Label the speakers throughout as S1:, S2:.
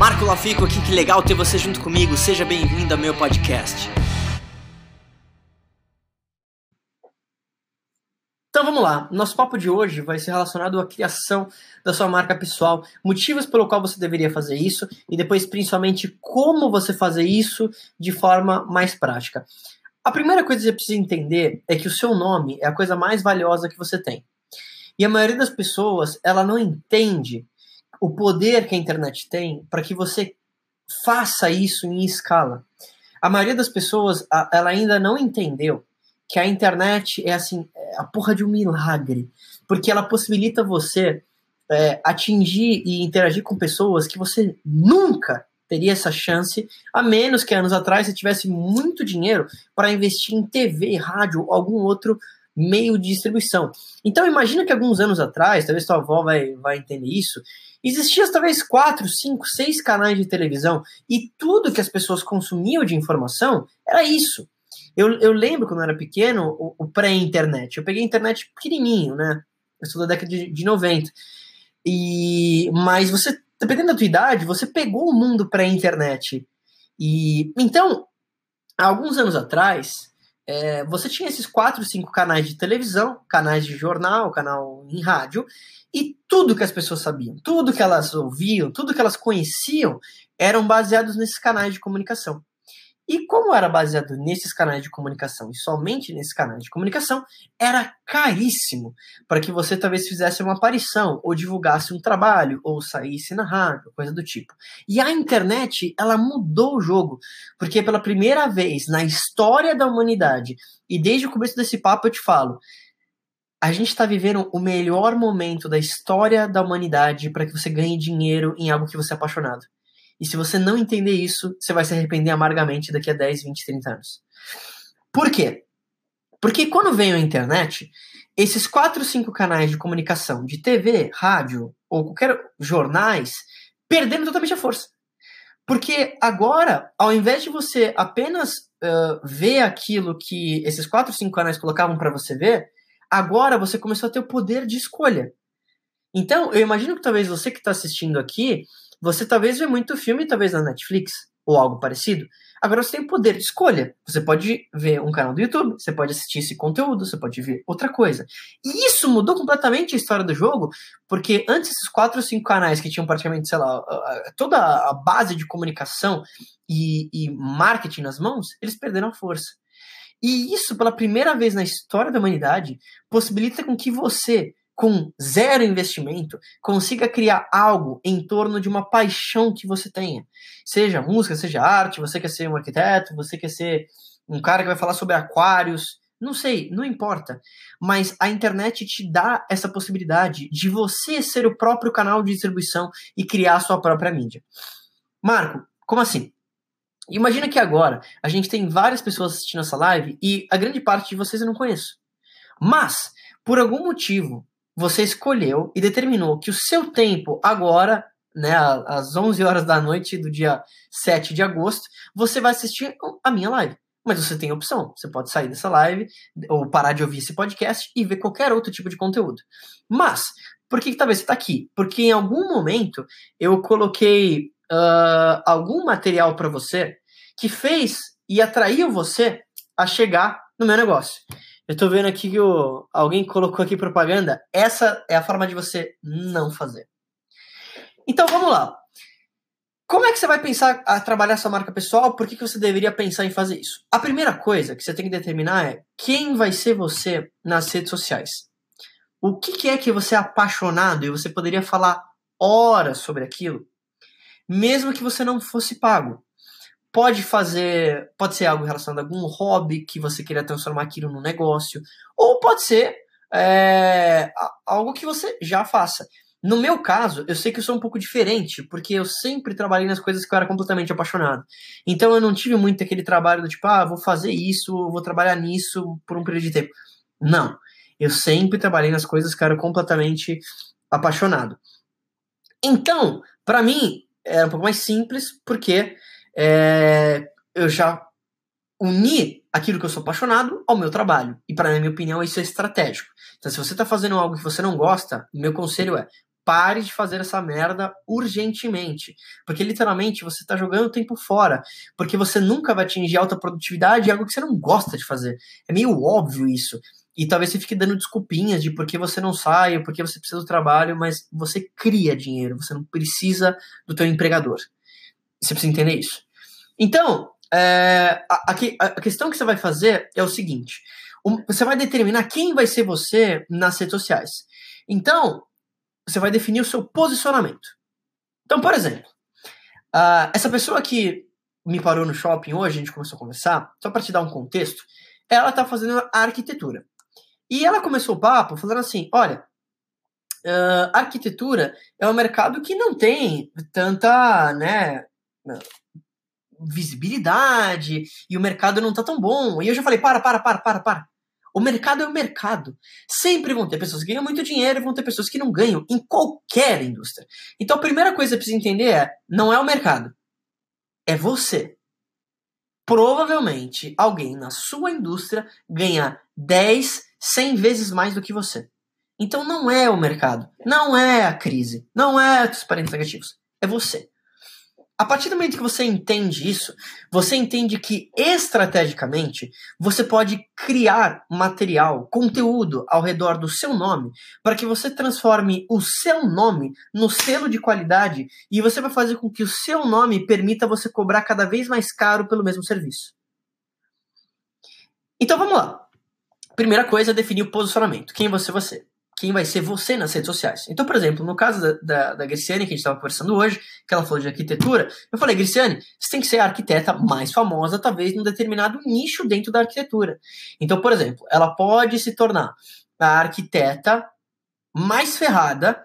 S1: Marco Lafico aqui, que legal ter você junto comigo. Seja bem-vindo ao meu podcast. Então vamos lá, nosso papo de hoje vai ser relacionado à criação da sua marca pessoal, motivos pelo qual você deveria fazer isso e depois principalmente como você fazer isso de forma mais prática. A primeira coisa que você precisa entender é que o seu nome é a coisa mais valiosa que você tem. E a maioria das pessoas, ela não entende o poder que a internet tem para que você faça isso em escala. A maioria das pessoas, ela ainda não entendeu que a internet é assim, é a porra de um milagre, porque ela possibilita você é, atingir e interagir com pessoas que você nunca teria essa chance, a menos que anos atrás você tivesse muito dinheiro para investir em TV, rádio algum outro meio de distribuição. Então imagina que alguns anos atrás, talvez sua avó vai, vai entender isso, existiam talvez quatro, cinco, seis canais de televisão e tudo que as pessoas consumiam de informação era isso. Eu, eu lembro quando eu era pequeno, o, o pré-internet. Eu peguei internet pequenininho, né? Eu sou da década de, de 90. E, mas você, dependendo da tua idade, você pegou o mundo pré-internet. E então, alguns anos atrás, é, você tinha esses quatro, cinco canais de televisão, canais de jornal, canal em rádio, e tudo que as pessoas sabiam, tudo que elas ouviam, tudo que elas conheciam, eram baseados nesses canais de comunicação. E como era baseado nesses canais de comunicação e somente nesses canais de comunicação, era caríssimo para que você talvez fizesse uma aparição ou divulgasse um trabalho ou saísse na rádio, coisa do tipo. E a internet, ela mudou o jogo, porque pela primeira vez na história da humanidade, e desde o começo desse papo eu te falo, a gente está vivendo o melhor momento da história da humanidade para que você ganhe dinheiro em algo que você é apaixonado. E se você não entender isso, você vai se arrepender amargamente daqui a 10, 20, 30 anos. Por quê? Porque quando veio a internet, esses quatro, cinco canais de comunicação, de TV, rádio ou qualquer jornais, perderam totalmente a força. Porque agora, ao invés de você apenas uh, ver aquilo que esses quatro, cinco canais colocavam para você ver, agora você começou a ter o poder de escolha. Então, eu imagino que talvez você que está assistindo aqui você talvez vê muito filme, talvez na Netflix, ou algo parecido. Agora você tem poder de escolha. Você pode ver um canal do YouTube, você pode assistir esse conteúdo, você pode ver outra coisa. E isso mudou completamente a história do jogo, porque antes esses quatro ou cinco canais que tinham praticamente, sei lá, toda a base de comunicação e, e marketing nas mãos, eles perderam a força. E isso, pela primeira vez na história da humanidade, possibilita com que você com zero investimento, consiga criar algo em torno de uma paixão que você tenha. Seja música, seja arte, você quer ser um arquiteto, você quer ser um cara que vai falar sobre aquários, não sei, não importa. Mas a internet te dá essa possibilidade de você ser o próprio canal de distribuição e criar a sua própria mídia. Marco, como assim? Imagina que agora a gente tem várias pessoas assistindo essa live e a grande parte de vocês eu não conheço. Mas, por algum motivo, você escolheu e determinou que o seu tempo agora, né, às 11 horas da noite do dia 7 de agosto, você vai assistir a minha live. Mas você tem opção. Você pode sair dessa live ou parar de ouvir esse podcast e ver qualquer outro tipo de conteúdo. Mas, por que, que talvez você está aqui? Porque em algum momento eu coloquei uh, algum material para você que fez e atraiu você a chegar no meu negócio. Eu tô vendo aqui que o, alguém colocou aqui propaganda. Essa é a forma de você não fazer. Então vamos lá. Como é que você vai pensar a trabalhar sua marca pessoal? Por que, que você deveria pensar em fazer isso? A primeira coisa que você tem que determinar é quem vai ser você nas redes sociais. O que, que é que você é apaixonado e você poderia falar horas sobre aquilo, mesmo que você não fosse pago pode fazer, pode ser algo relacionado a algum hobby que você queira transformar aquilo num negócio, ou pode ser é, algo que você já faça. No meu caso, eu sei que eu sou um pouco diferente, porque eu sempre trabalhei nas coisas que eu era completamente apaixonado. Então eu não tive muito aquele trabalho do tipo, ah, vou fazer isso, vou trabalhar nisso por um período de tempo. Não. Eu sempre trabalhei nas coisas que eu era completamente apaixonado. Então, para mim, era um pouco mais simples, porque é, eu já uni aquilo que eu sou apaixonado ao meu trabalho. E, para minha opinião, isso é estratégico. Então, se você está fazendo algo que você não gosta, meu conselho é pare de fazer essa merda urgentemente. Porque literalmente você está jogando o tempo fora. Porque você nunca vai atingir alta produtividade, é algo que você não gosta de fazer. É meio óbvio isso. E talvez você fique dando desculpinhas de por que você não sai, por que você precisa do trabalho, mas você cria dinheiro, você não precisa do teu empregador. Você precisa entender isso. Então, é, a, a, a questão que você vai fazer é o seguinte: você vai determinar quem vai ser você nas redes sociais. Então, você vai definir o seu posicionamento. Então, por exemplo, uh, essa pessoa que me parou no shopping hoje, a gente começou a conversar, só para te dar um contexto, ela está fazendo arquitetura. E ela começou o papo falando assim: olha, uh, arquitetura é um mercado que não tem tanta, né, visibilidade e o mercado não tá tão bom. E eu já falei: para, para, para, para, para. O mercado é o mercado. Sempre vão ter pessoas que ganham muito dinheiro e vão ter pessoas que não ganham em qualquer indústria. Então a primeira coisa que precisa entender é: não é o mercado, é você. Provavelmente alguém na sua indústria ganha 10, 100 vezes mais do que você. Então não é o mercado, não é a crise, não é os parentes negativos, é você. A partir do momento que você entende isso, você entende que estrategicamente você pode criar material, conteúdo ao redor do seu nome, para que você transforme o seu nome no selo de qualidade e você vai fazer com que o seu nome permita você cobrar cada vez mais caro pelo mesmo serviço. Então vamos lá. Primeira coisa é definir o posicionamento. Quem você você? Quem vai ser você nas redes sociais. Então, por exemplo, no caso da, da, da Griciane, que a gente estava conversando hoje, que ela falou de arquitetura, eu falei, Griciane, você tem que ser a arquiteta mais famosa, talvez, num determinado nicho dentro da arquitetura. Então, por exemplo, ela pode se tornar a arquiteta mais ferrada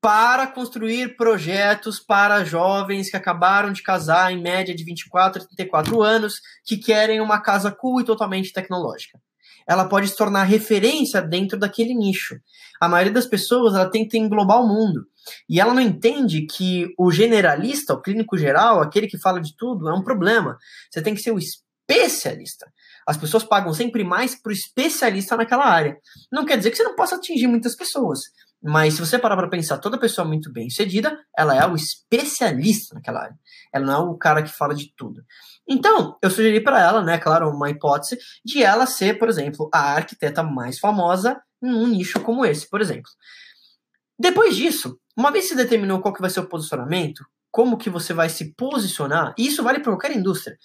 S1: para construir projetos para jovens que acabaram de casar, em média de 24 a 34 anos, que querem uma casa cool e totalmente tecnológica ela pode se tornar referência dentro daquele nicho. A maioria das pessoas ela tenta englobar o mundo. E ela não entende que o generalista, o clínico geral, aquele que fala de tudo, é um problema. Você tem que ser o especialista. As pessoas pagam sempre mais para o especialista naquela área. Não quer dizer que você não possa atingir muitas pessoas. Mas se você parar para pensar, toda pessoa muito bem sucedida, ela é o especialista naquela área. Ela não é o cara que fala de tudo. Então, eu sugeri para ela, né, claro, uma hipótese de ela ser, por exemplo, a arquiteta mais famosa num nicho como esse, por exemplo. Depois disso, uma vez você determinou qual que vai ser o posicionamento, como que você vai se posicionar, e isso vale para qualquer indústria,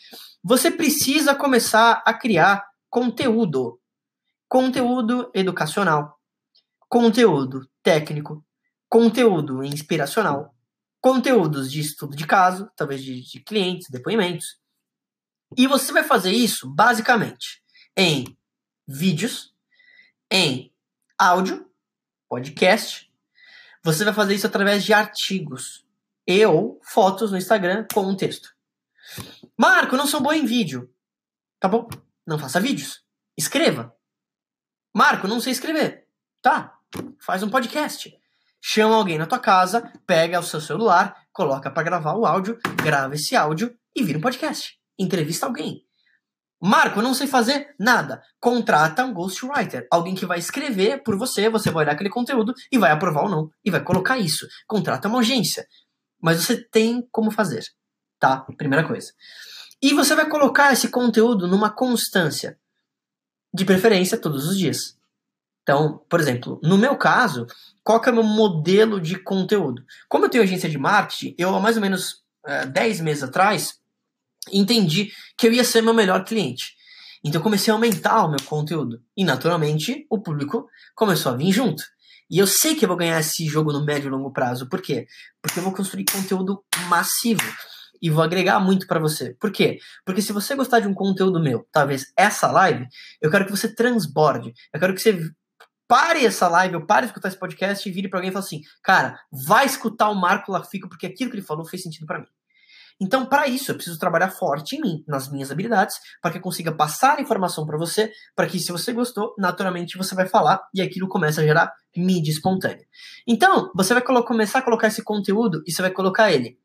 S1: você precisa começar a criar conteúdo. Conteúdo educacional, conteúdo técnico, conteúdo inspiracional, conteúdos de estudo de caso, talvez de, de clientes, depoimentos, e você vai fazer isso basicamente em vídeos, em áudio, podcast. Você vai fazer isso através de artigos e ou fotos no Instagram com um texto. Marco, eu não sou bom em vídeo. Tá bom? Não faça vídeos. Escreva. Marco, não sei escrever. Tá. Faz um podcast. Chama alguém na tua casa, pega o seu celular, coloca para gravar o áudio, grava esse áudio e vira um podcast entrevista alguém. Marco, não sei fazer nada. Contrata um ghostwriter, alguém que vai escrever por você, você vai olhar aquele conteúdo e vai aprovar ou não, e vai colocar isso. Contrata uma agência. Mas você tem como fazer, tá? Primeira coisa. E você vai colocar esse conteúdo numa constância, de preferência todos os dias. Então, por exemplo, no meu caso, qual que é o meu modelo de conteúdo? Como eu tenho agência de marketing, eu há mais ou menos é, 10 meses atrás, entendi que eu ia ser meu melhor cliente. Então comecei a aumentar o meu conteúdo. E naturalmente o público começou a vir junto. E eu sei que eu vou ganhar esse jogo no médio e longo prazo. Por quê? Porque eu vou construir conteúdo massivo e vou agregar muito para você. Por quê? Porque se você gostar de um conteúdo meu, talvez essa live, eu quero que você transborde. Eu quero que você pare essa live, eu pare de escutar esse podcast e vire para alguém e fale assim: "Cara, vai escutar o Marco Lafico porque aquilo que ele falou fez sentido para mim". Então, para isso, eu preciso trabalhar forte em mim, nas minhas habilidades, para que eu consiga passar a informação para você, para que se você gostou, naturalmente você vai falar e aquilo começa a gerar mídia espontânea. Então, você vai começar a colocar esse conteúdo e você vai colocar ele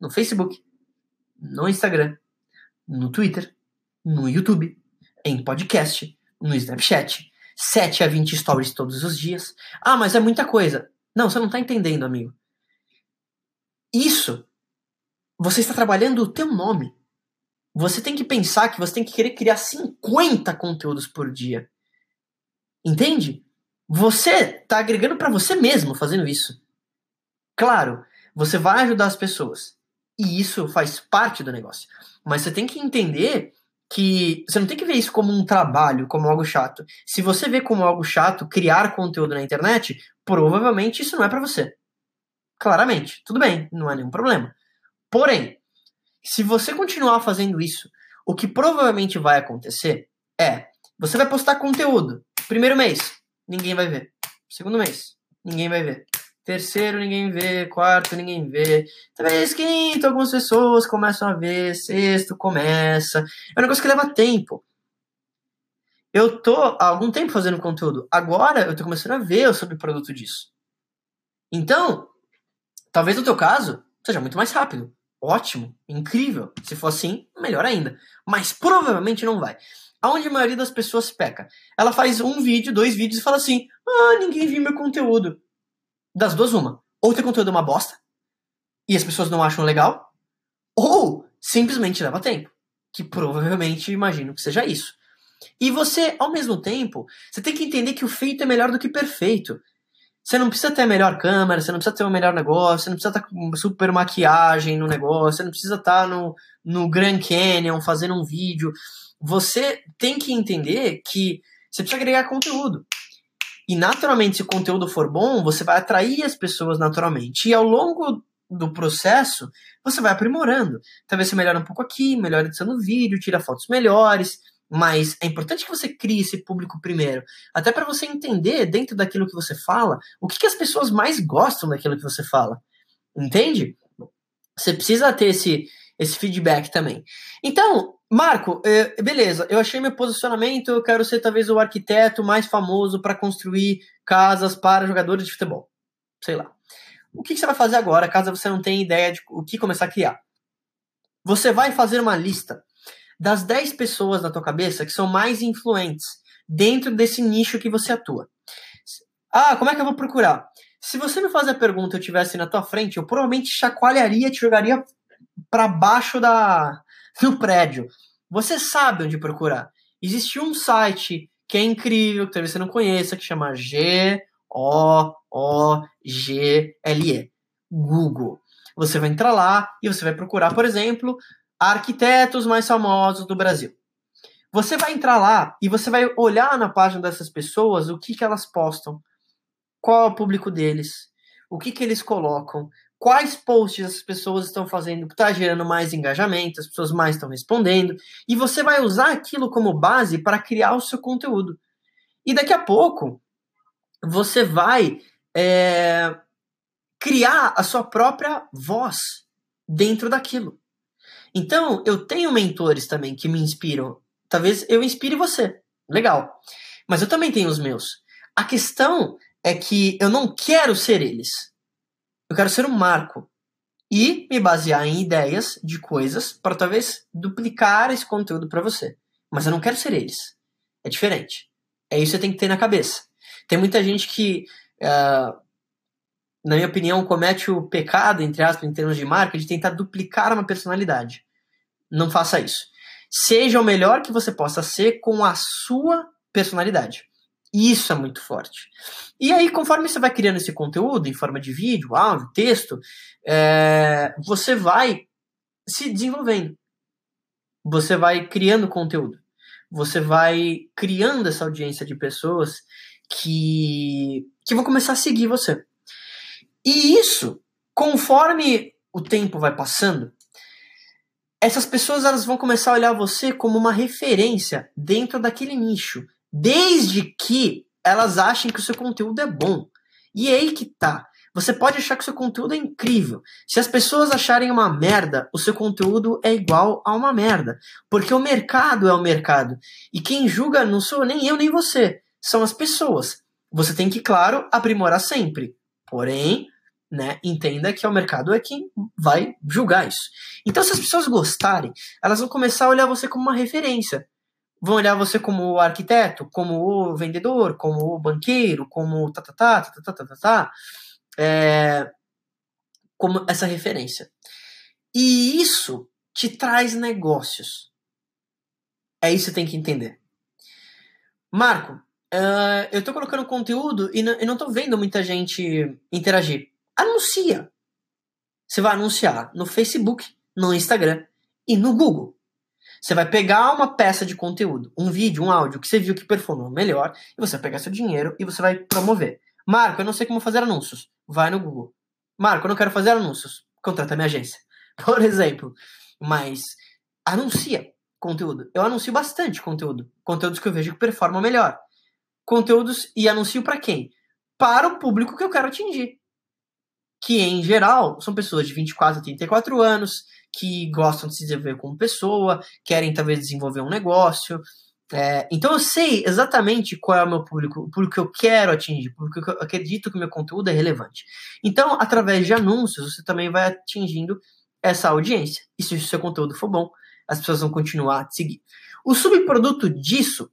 S1: no Facebook, no Instagram, no Twitter, no YouTube, em podcast, no Snapchat, 7 a 20 stories todos os dias. Ah, mas é muita coisa. Não, você não está entendendo, amigo. Isso, você está trabalhando o teu nome. Você tem que pensar que você tem que querer criar 50 conteúdos por dia. Entende? Você está agregando para você mesmo fazendo isso. Claro, você vai ajudar as pessoas. E isso faz parte do negócio. Mas você tem que entender que você não tem que ver isso como um trabalho, como algo chato. Se você vê como algo chato criar conteúdo na internet, provavelmente isso não é para você. Claramente, tudo bem, não é nenhum problema. Porém, se você continuar fazendo isso, o que provavelmente vai acontecer é você vai postar conteúdo. Primeiro mês, ninguém vai ver. Segundo mês, ninguém vai ver. Terceiro, ninguém vê. Quarto, ninguém vê. Talvez quinto, algumas pessoas começam a ver. Sexto, começa. É um negócio que leva tempo. Eu tô há algum tempo fazendo conteúdo. Agora eu tô começando a ver sobre o produto disso. Então, talvez no teu caso seja muito mais rápido. Ótimo, incrível. Se for assim, melhor ainda. Mas provavelmente não vai. Aonde a maioria das pessoas peca? Ela faz um vídeo, dois vídeos e fala assim: Ah, ninguém viu meu conteúdo das duas, uma. Ou teu conteúdo é uma bosta, e as pessoas não acham legal, ou simplesmente leva tempo. Que provavelmente imagino que seja isso. E você, ao mesmo tempo, você tem que entender que o feito é melhor do que perfeito. Você não precisa ter a melhor câmera, você não precisa ter o melhor negócio, você não precisa estar com super maquiagem no negócio, você não precisa estar no, no Grand Canyon fazendo um vídeo. Você tem que entender que você precisa agregar conteúdo. E naturalmente, se o conteúdo for bom, você vai atrair as pessoas naturalmente. E ao longo do processo, você vai aprimorando. Talvez você melhore um pouco aqui, melhore edição do vídeo, tira fotos melhores. Mas é importante que você crie esse público primeiro. Até para você entender, dentro daquilo que você fala, o que, que as pessoas mais gostam daquilo que você fala. Entende? Você precisa ter esse, esse feedback também. Então, Marco, é, beleza, eu achei meu posicionamento, eu quero ser talvez o arquiteto mais famoso para construir casas para jogadores de futebol. Sei lá. O que, você vai fazer agora, caso você não tenha ideia de o que começar a criar? Você vai fazer uma lista das 10 pessoas na tua cabeça que são mais influentes dentro desse nicho que você atua. Ah, como é que eu vou procurar? Se você me fazer a pergunta e eu estivesse na tua frente, eu provavelmente chacoalharia, te jogaria para baixo da, no prédio. Você sabe onde procurar. Existe um site que é incrível, que talvez você não conheça, que chama G-O-O-G-L-E. Google. Você vai entrar lá e você vai procurar, por exemplo, arquitetos mais famosos do Brasil. Você vai entrar lá e você vai olhar na página dessas pessoas o que, que elas postam, qual é o público deles, o que, que eles colocam, quais posts as pessoas estão fazendo que está gerando mais engajamento, as pessoas mais estão respondendo, e você vai usar aquilo como base para criar o seu conteúdo. E daqui a pouco você vai é, criar a sua própria voz dentro daquilo. Então, eu tenho mentores também que me inspiram. Talvez eu inspire você. Legal. Mas eu também tenho os meus. A questão é que eu não quero ser eles. Eu quero ser um marco e me basear em ideias de coisas para talvez duplicar esse conteúdo para você. Mas eu não quero ser eles. É diferente. É isso que você tem que ter na cabeça. Tem muita gente que, uh, na minha opinião, comete o pecado, entre aspas, em termos de marca, de tentar duplicar uma personalidade. Não faça isso. Seja o melhor que você possa ser com a sua personalidade. Isso é muito forte. E aí, conforme você vai criando esse conteúdo em forma de vídeo, áudio, texto, é, você vai se desenvolvendo. Você vai criando conteúdo. Você vai criando essa audiência de pessoas que, que vão começar a seguir você. E isso, conforme o tempo vai passando, essas pessoas elas vão começar a olhar você como uma referência dentro daquele nicho desde que elas achem que o seu conteúdo é bom. E é aí que tá. Você pode achar que o seu conteúdo é incrível. Se as pessoas acharem uma merda, o seu conteúdo é igual a uma merda. Porque o mercado é o mercado. E quem julga não sou nem eu nem você. São as pessoas. Você tem que, claro, aprimorar sempre. Porém, né, entenda que é o mercado é quem vai julgar isso. Então, se as pessoas gostarem, elas vão começar a olhar você como uma referência vão olhar você como o arquiteto, como o vendedor, como o banqueiro, como tá, tá, tá, tá, tá, tá, tá, tá. é, como essa referência. E isso te traz negócios. É isso que tem que entender. Marco, uh, eu tô colocando conteúdo e, não tô vendo muita gente interagir. Anuncia. Você vai anunciar no Facebook, no Instagram e no Google. Você vai pegar uma peça de conteúdo, um vídeo, um áudio que você viu que performou melhor, e você vai pegar seu dinheiro e você vai promover. Marco, eu não sei como fazer anúncios. Vai no Google. Marco, eu não quero fazer anúncios. Contrata minha agência. Por exemplo. Mas anuncia conteúdo. Eu anuncio bastante conteúdo. Conteúdos que eu vejo que performam melhor. Conteúdos e anuncio para quem? Para o público que eu quero atingir. Que em geral são pessoas de 24 a 34 anos, que gostam de se desenvolver como pessoa, querem talvez desenvolver um negócio. É, então eu sei exatamente qual é o meu público, o público que eu quero atingir, porque eu acredito que o meu conteúdo é relevante. Então, através de anúncios, você também vai atingindo essa audiência. E se o seu conteúdo for bom, as pessoas vão continuar a te seguir. O subproduto disso,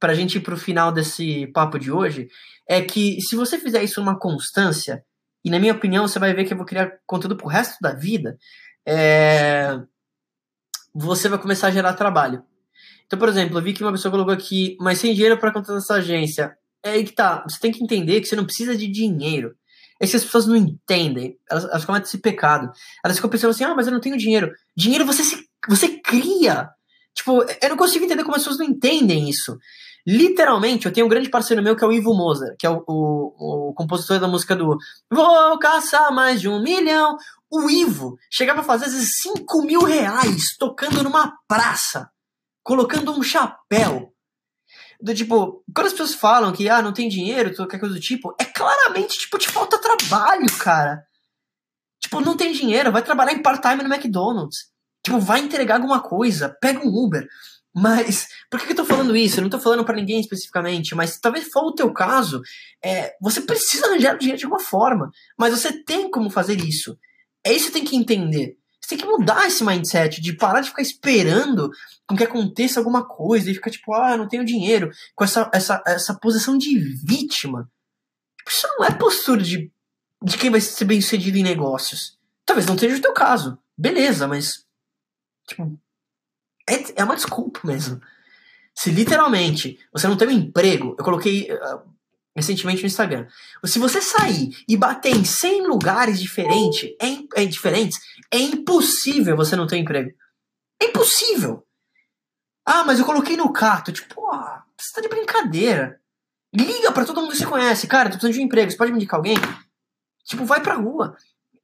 S1: para a gente ir para o final desse papo de hoje, é que se você fizer isso uma constância, e na minha opinião você vai ver que eu vou criar conteúdo pro resto da vida, é... você vai começar a gerar trabalho. Então, por exemplo, eu vi que uma pessoa colocou aqui, mas sem dinheiro para contratar essa agência. É aí que tá, você tem que entender que você não precisa de dinheiro. É que as pessoas não entendem, elas, elas cometem esse pecado. Elas ficam pensando assim, ah, mas eu não tenho dinheiro. Dinheiro você, se, você cria. Tipo, eu não consigo entender como as pessoas não entendem isso. Literalmente, eu tenho um grande parceiro meu que é o Ivo Moser, que é o, o, o compositor da música do Vou caçar mais de um milhão. O Ivo chegava a fazer às vezes 5 mil reais tocando numa praça, colocando um chapéu. Do tipo, quando as pessoas falam que ah, não tem dinheiro, qualquer coisa do tipo, é claramente tipo, te falta trabalho, cara. Tipo, não tem dinheiro, vai trabalhar em part-time no McDonald's. Tipo, vai entregar alguma coisa, pega um Uber. Mas, por que, eu tô falando isso? Eu não tô falando para ninguém especificamente, mas talvez for o teu caso, é, você precisa arranjar dinheiro de alguma forma, mas você tem como fazer isso. É isso que você tem que entender. Você tem que mudar esse mindset de parar de ficar esperando com que aconteça alguma coisa e ficar tipo, ah, eu não tenho dinheiro, com essa, essa, essa posição de vítima. Tipo, isso não é postura de, de quem vai ser bem sucedido em negócios. Talvez não seja o teu caso. Beleza, mas. Tipo, é, é uma desculpa mesmo. Se literalmente você não tem um emprego, eu coloquei uh, recentemente no Instagram. Se você sair e bater em 100 lugares diferentes, é, é, diferentes, é impossível você não ter um emprego. É impossível. Ah, mas eu coloquei no Cato. Tipo, pô, você tá de brincadeira. Liga para todo mundo que você conhece. Cara, tô precisando de um emprego. Você pode me indicar alguém? Tipo, vai pra rua.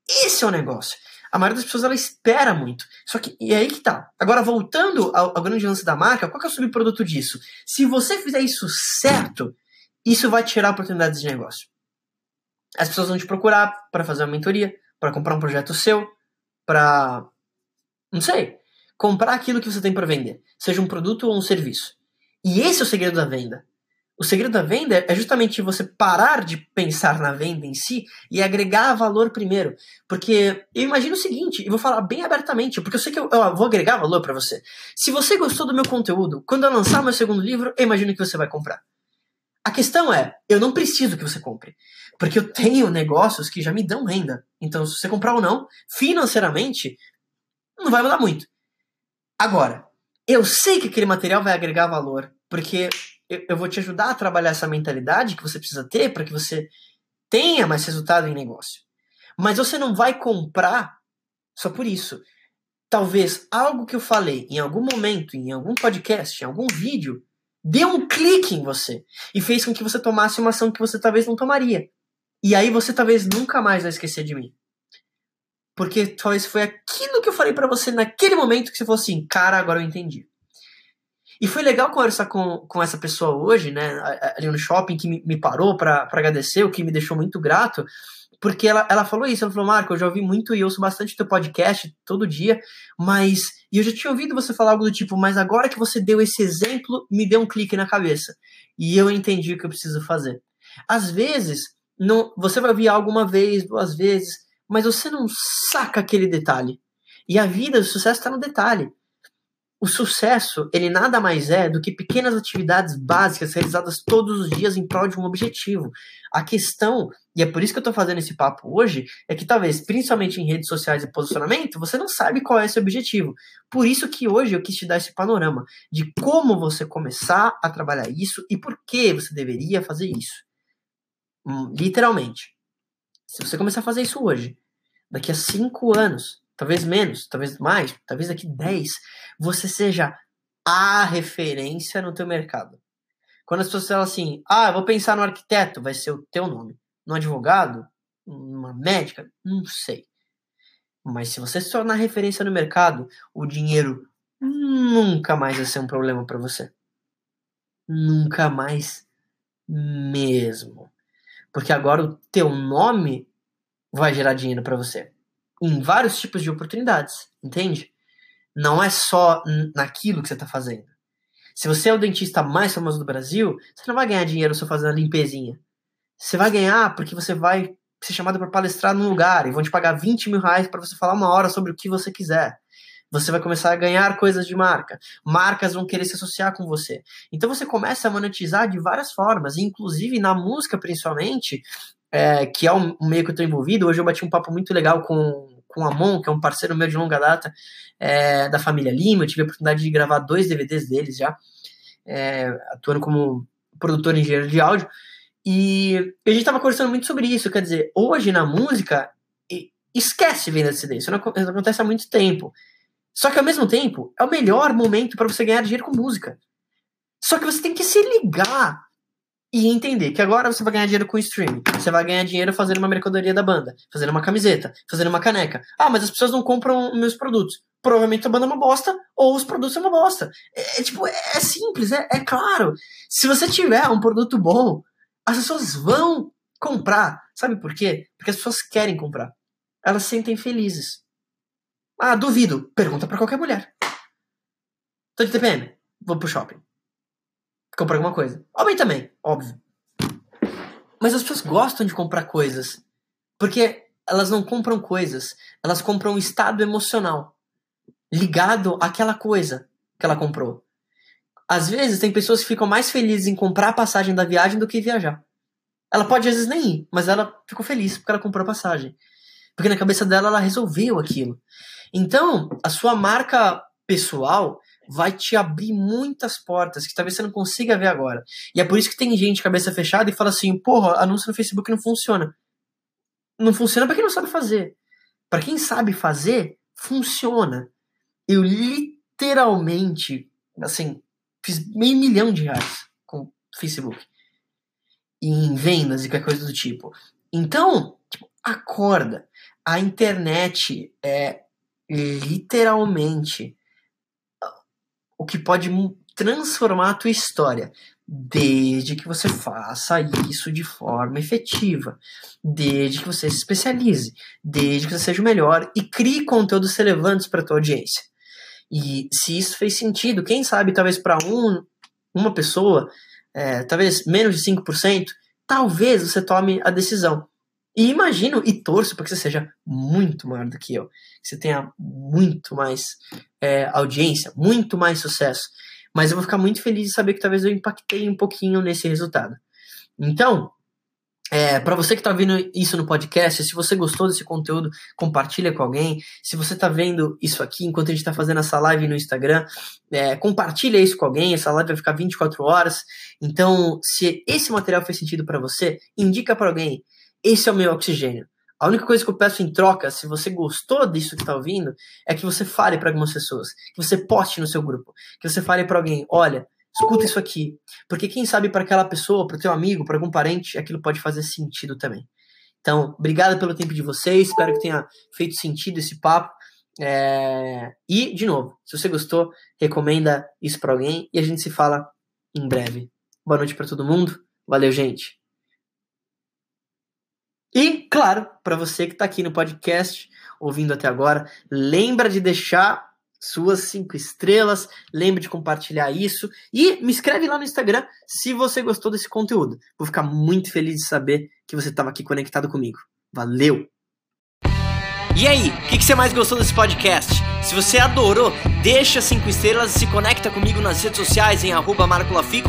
S1: Esse é o negócio. A maioria das pessoas ela espera muito. Só que, e aí que tá. Agora, voltando ao, ao grande lance da marca, qual que é o subproduto disso? Se você fizer isso certo, isso vai tirar oportunidades de negócio. As pessoas vão te procurar para fazer uma mentoria, para comprar um projeto seu, para. Não sei. Comprar aquilo que você tem para vender, seja um produto ou um serviço. E esse é o segredo da venda. O segredo da venda é justamente você parar de pensar na venda em si e agregar valor primeiro. Porque eu imagino o seguinte, e vou falar bem abertamente, porque eu sei que eu, eu vou agregar valor para você. Se você gostou do meu conteúdo, quando eu lançar meu segundo livro, eu imagino que você vai comprar. A questão é, eu não preciso que você compre. Porque eu tenho negócios que já me dão renda. Então, se você comprar ou não, financeiramente, não vai mudar muito. Agora, eu sei que aquele material vai agregar valor, porque eu, eu vou te ajudar a trabalhar essa mentalidade que você precisa ter para que você tenha mais resultado em negócio. Mas você não vai comprar só por isso. Talvez algo que eu falei em algum momento, em algum podcast, em algum vídeo, deu um clique em você e fez com que você tomasse uma ação que você talvez não tomaria. E aí você talvez nunca mais vai esquecer de mim. Porque talvez foi aquilo que eu falei para você naquele momento que você falou assim, cara, agora eu entendi. E foi legal conversar com, com essa pessoa hoje, né, ali no shopping, que me, me parou para agradecer, o que me deixou muito grato, porque ela, ela falou isso, ela falou, Marco, eu já ouvi muito e ouço bastante teu podcast todo dia, mas, e eu já tinha ouvido você falar algo do tipo, mas agora que você deu esse exemplo, me deu um clique na cabeça, e eu entendi o que eu preciso fazer. Às vezes, não, você vai ouvir algo uma vez, duas vezes, mas você não saca aquele detalhe. E a vida, o sucesso está no detalhe. O sucesso, ele nada mais é do que pequenas atividades básicas realizadas todos os dias em prol de um objetivo. A questão, e é por isso que eu tô fazendo esse papo hoje, é que talvez, principalmente em redes sociais e posicionamento, você não sabe qual é esse objetivo. Por isso que hoje eu quis te dar esse panorama de como você começar a trabalhar isso e por que você deveria fazer isso. Hum, literalmente. Se você começar a fazer isso hoje, daqui a cinco anos, talvez menos, talvez mais, talvez daqui 10, você seja a referência no teu mercado. Quando as pessoas falam assim, ah, eu vou pensar no arquiteto, vai ser o teu nome. No advogado, uma médica, não sei. Mas se você se tornar referência no mercado, o dinheiro nunca mais vai ser um problema para você. Nunca mais mesmo. Porque agora o teu nome vai gerar dinheiro para você em vários tipos de oportunidades, entende? Não é só naquilo que você está fazendo. Se você é o dentista mais famoso do Brasil, você não vai ganhar dinheiro só fazendo a limpezinha. Você vai ganhar porque você vai ser chamado para palestrar num lugar e vão te pagar 20 mil reais para você falar uma hora sobre o que você quiser. Você vai começar a ganhar coisas de marca. Marcas vão querer se associar com você. Então você começa a monetizar de várias formas, inclusive na música principalmente é, que é um, meio que eu estou envolvido. Hoje eu bati um papo muito legal com, com o Amon, que é um parceiro meu de longa data é, da família Lima. Eu tive a oportunidade de gravar dois DVDs deles já, é, atuando como produtor e engenheiro de áudio. E a gente estava conversando muito sobre isso. Quer dizer, hoje na música, esquece venda de CD. Isso não acontece há muito tempo. Só que ao mesmo tempo, é o melhor momento para você ganhar dinheiro com música. Só que você tem que se ligar e entender que agora você vai ganhar dinheiro com streaming. Você vai ganhar dinheiro fazendo uma mercadoria da banda, fazendo uma camiseta, fazendo uma caneca. Ah, mas as pessoas não compram meus produtos. Provavelmente a banda é uma bosta ou os produtos são uma bosta. É, é tipo, é, é simples, é, é claro. Se você tiver um produto bom, as pessoas vão comprar. Sabe por quê? Porque as pessoas querem comprar. Elas se sentem felizes. Ah, duvido. Pergunta para qualquer mulher. Tô de TPM. Vou pro shopping comprar alguma coisa. Homem também, óbvio. Mas as pessoas gostam de comprar coisas. Porque elas não compram coisas, elas compram um estado emocional ligado àquela coisa que ela comprou. Às vezes tem pessoas que ficam mais felizes em comprar a passagem da viagem do que viajar. Ela pode às vezes nem ir, mas ela ficou feliz porque ela comprou a passagem. Porque na cabeça dela ela resolveu aquilo. Então, a sua marca pessoal vai te abrir muitas portas que talvez você não consiga ver agora. E é por isso que tem gente cabeça fechada e fala assim: porra, anúncio no Facebook não funciona. Não funciona para quem não sabe fazer. Para quem sabe fazer, funciona. Eu literalmente, assim, fiz meio milhão de reais com Facebook. Em vendas e qualquer coisa do tipo. Então, tipo, acorda. A internet é literalmente o que pode transformar a tua história, desde que você faça isso de forma efetiva, desde que você se especialize, desde que você seja o melhor e crie conteúdos relevantes para a tua audiência. E se isso fez sentido, quem sabe talvez para um, uma pessoa, é, talvez menos de 5%, talvez você tome a decisão. E imagino e torço para que você seja muito maior do que eu. Que você tenha muito mais é, audiência, muito mais sucesso. Mas eu vou ficar muito feliz de saber que talvez eu impactei um pouquinho nesse resultado. Então, é, para você que está vendo isso no podcast, se você gostou desse conteúdo, compartilha com alguém. Se você está vendo isso aqui enquanto a gente está fazendo essa live no Instagram, é, compartilha isso com alguém. Essa live vai ficar 24 horas. Então, se esse material fez sentido para você, indica para alguém. Esse é o meu oxigênio. A única coisa que eu peço em troca, se você gostou disso que está ouvindo, é que você fale para algumas pessoas, que você poste no seu grupo, que você fale para alguém, olha, escuta isso aqui, porque quem sabe para aquela pessoa, para o teu amigo, para algum parente, aquilo pode fazer sentido também. Então, obrigado pelo tempo de vocês, espero que tenha feito sentido esse papo. É... E, de novo, se você gostou, recomenda isso para alguém e a gente se fala em breve. Boa noite para todo mundo. Valeu, gente. E, claro, para você que está aqui no podcast, ouvindo até agora, lembra de deixar suas cinco estrelas, lembre de compartilhar isso e me escreve lá no Instagram se você gostou desse conteúdo. Vou ficar muito feliz de saber que você estava aqui conectado comigo. Valeu! E aí, o que, que você mais gostou desse podcast? Se você adorou, deixa cinco estrelas e se conecta comigo nas redes sociais em arroba Marco Lafico